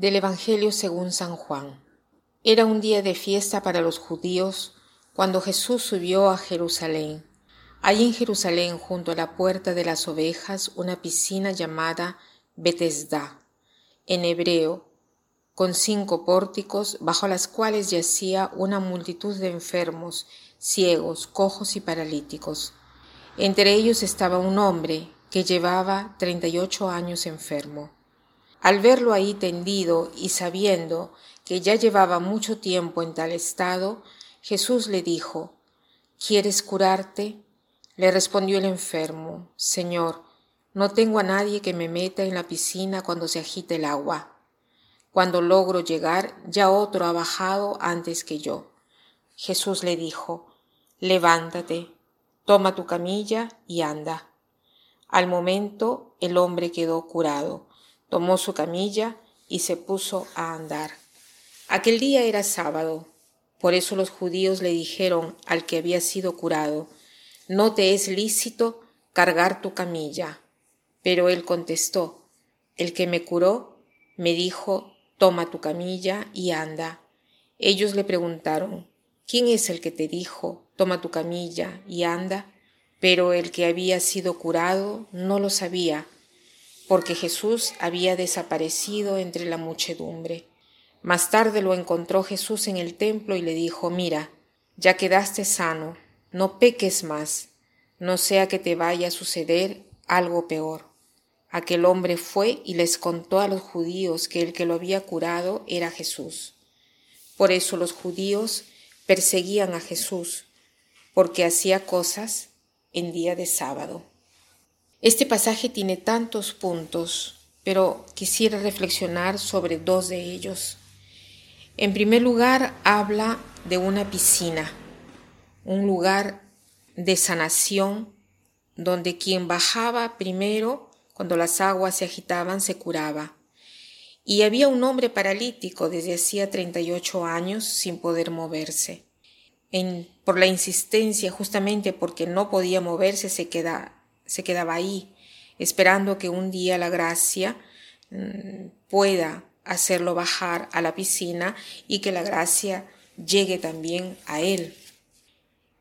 Del Evangelio según San Juan. Era un día de fiesta para los judíos cuando Jesús subió a Jerusalén. Hay en Jerusalén, junto a la puerta de las ovejas, una piscina llamada Betesda, en hebreo, con cinco pórticos, bajo las cuales yacía una multitud de enfermos, ciegos, cojos y paralíticos. Entre ellos estaba un hombre que llevaba treinta y ocho años enfermo. Al verlo ahí tendido y sabiendo que ya llevaba mucho tiempo en tal estado, Jesús le dijo, ¿Quieres curarte? Le respondió el enfermo, Señor, no tengo a nadie que me meta en la piscina cuando se agite el agua. Cuando logro llegar, ya otro ha bajado antes que yo. Jesús le dijo, Levántate, toma tu camilla y anda. Al momento el hombre quedó curado tomó su camilla y se puso a andar. Aquel día era sábado, por eso los judíos le dijeron al que había sido curado, no te es lícito cargar tu camilla. Pero él contestó, el que me curó me dijo, toma tu camilla y anda. Ellos le preguntaron, ¿quién es el que te dijo, toma tu camilla y anda? Pero el que había sido curado no lo sabía, porque Jesús había desaparecido entre la muchedumbre. Más tarde lo encontró Jesús en el templo y le dijo, mira, ya quedaste sano, no peques más, no sea que te vaya a suceder algo peor. Aquel hombre fue y les contó a los judíos que el que lo había curado era Jesús. Por eso los judíos perseguían a Jesús, porque hacía cosas en día de sábado. Este pasaje tiene tantos puntos, pero quisiera reflexionar sobre dos de ellos. En primer lugar, habla de una piscina, un lugar de sanación donde quien bajaba primero, cuando las aguas se agitaban, se curaba. Y había un hombre paralítico desde hacía 38 años sin poder moverse. por la insistencia, justamente porque no podía moverse, se queda se quedaba ahí, esperando que un día la gracia mm, pueda hacerlo bajar a la piscina y que la gracia llegue también a él.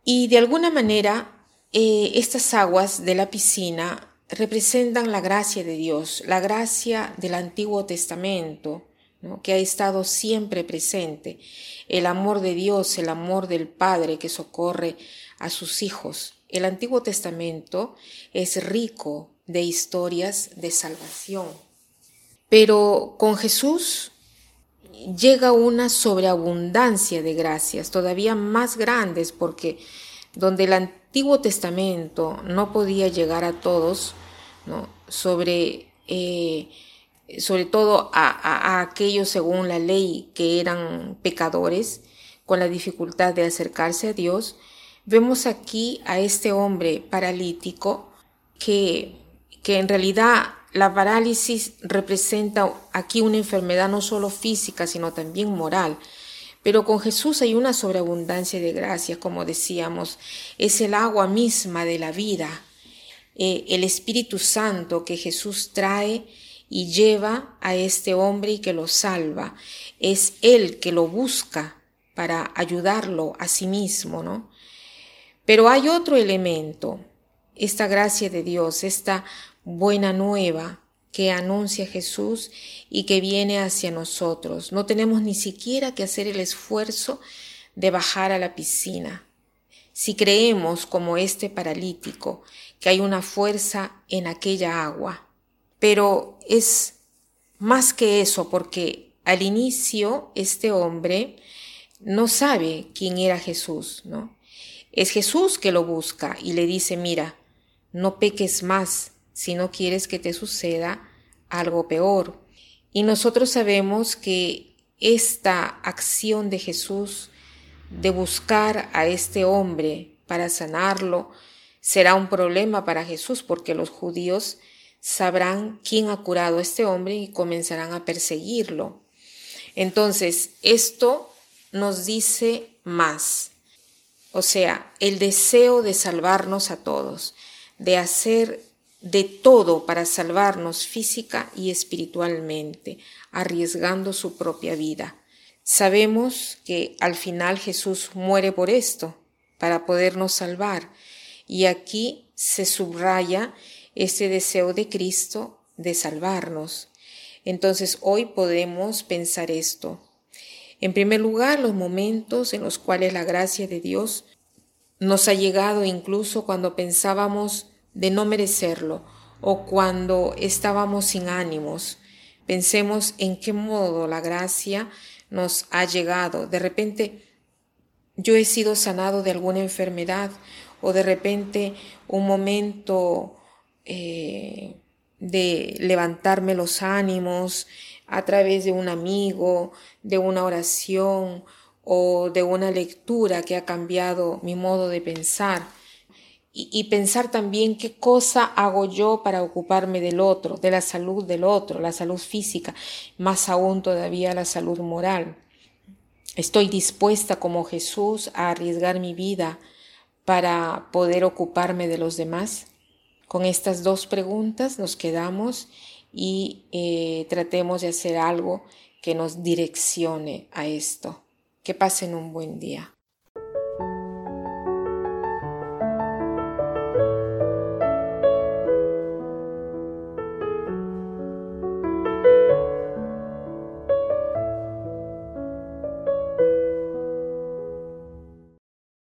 Y de alguna manera, eh, estas aguas de la piscina representan la gracia de Dios, la gracia del Antiguo Testamento, que ha estado siempre presente, el amor de Dios, el amor del Padre que socorre a sus hijos. El Antiguo Testamento es rico de historias de salvación, pero con Jesús llega una sobreabundancia de gracias, todavía más grandes, porque donde el Antiguo Testamento no podía llegar a todos, sobre, eh, sobre todo a aquellos según la ley que eran pecadores, con la dificultad de acercarse a Dios, Vemos aquí a este hombre paralítico que, que en realidad la parálisis representa aquí una enfermedad no solo física, sino también moral. Pero con Jesús hay una sobreabundancia de gracia, como decíamos, es el agua misma de la vida, eh, el Espíritu Santo que Jesús trae y lleva a este hombre y que lo salva. Es Él que lo busca para ayudarlo a sí mismo, ¿no? Pero hay otro elemento, esta gracia de Dios, esta buena nueva que anuncia Jesús y que viene hacia nosotros. No tenemos ni siquiera que hacer el esfuerzo de bajar a la piscina. Si creemos, como este paralítico, que hay una fuerza en aquella agua. Pero es más que eso, porque al inicio este hombre no sabe quién era Jesús, ¿no? Es Jesús que lo busca y le dice, mira, no peques más si no quieres que te suceda algo peor. Y nosotros sabemos que esta acción de Jesús de buscar a este hombre para sanarlo será un problema para Jesús porque los judíos sabrán quién ha curado a este hombre y comenzarán a perseguirlo. Entonces, esto nos dice más. O sea, el deseo de salvarnos a todos, de hacer de todo para salvarnos física y espiritualmente, arriesgando su propia vida. Sabemos que al final Jesús muere por esto, para podernos salvar, y aquí se subraya ese deseo de Cristo de salvarnos. Entonces hoy podemos pensar esto. En primer lugar, los momentos en los cuales la gracia de Dios nos ha llegado incluso cuando pensábamos de no merecerlo o cuando estábamos sin ánimos. Pensemos en qué modo la gracia nos ha llegado. De repente yo he sido sanado de alguna enfermedad o de repente un momento eh, de levantarme los ánimos a través de un amigo, de una oración o de una lectura que ha cambiado mi modo de pensar y, pensar también qué cosa hago yo para ocuparme del otro, de la salud del otro, la salud física, más aún todavía la salud moral. Estoy dispuesta como Jesús a arriesgar mi vida para poder ocuparme de los demás. Con estas dos preguntas nos quedamos y eh, tratemos de hacer algo que nos direccione a esto. Que pasen un buen día.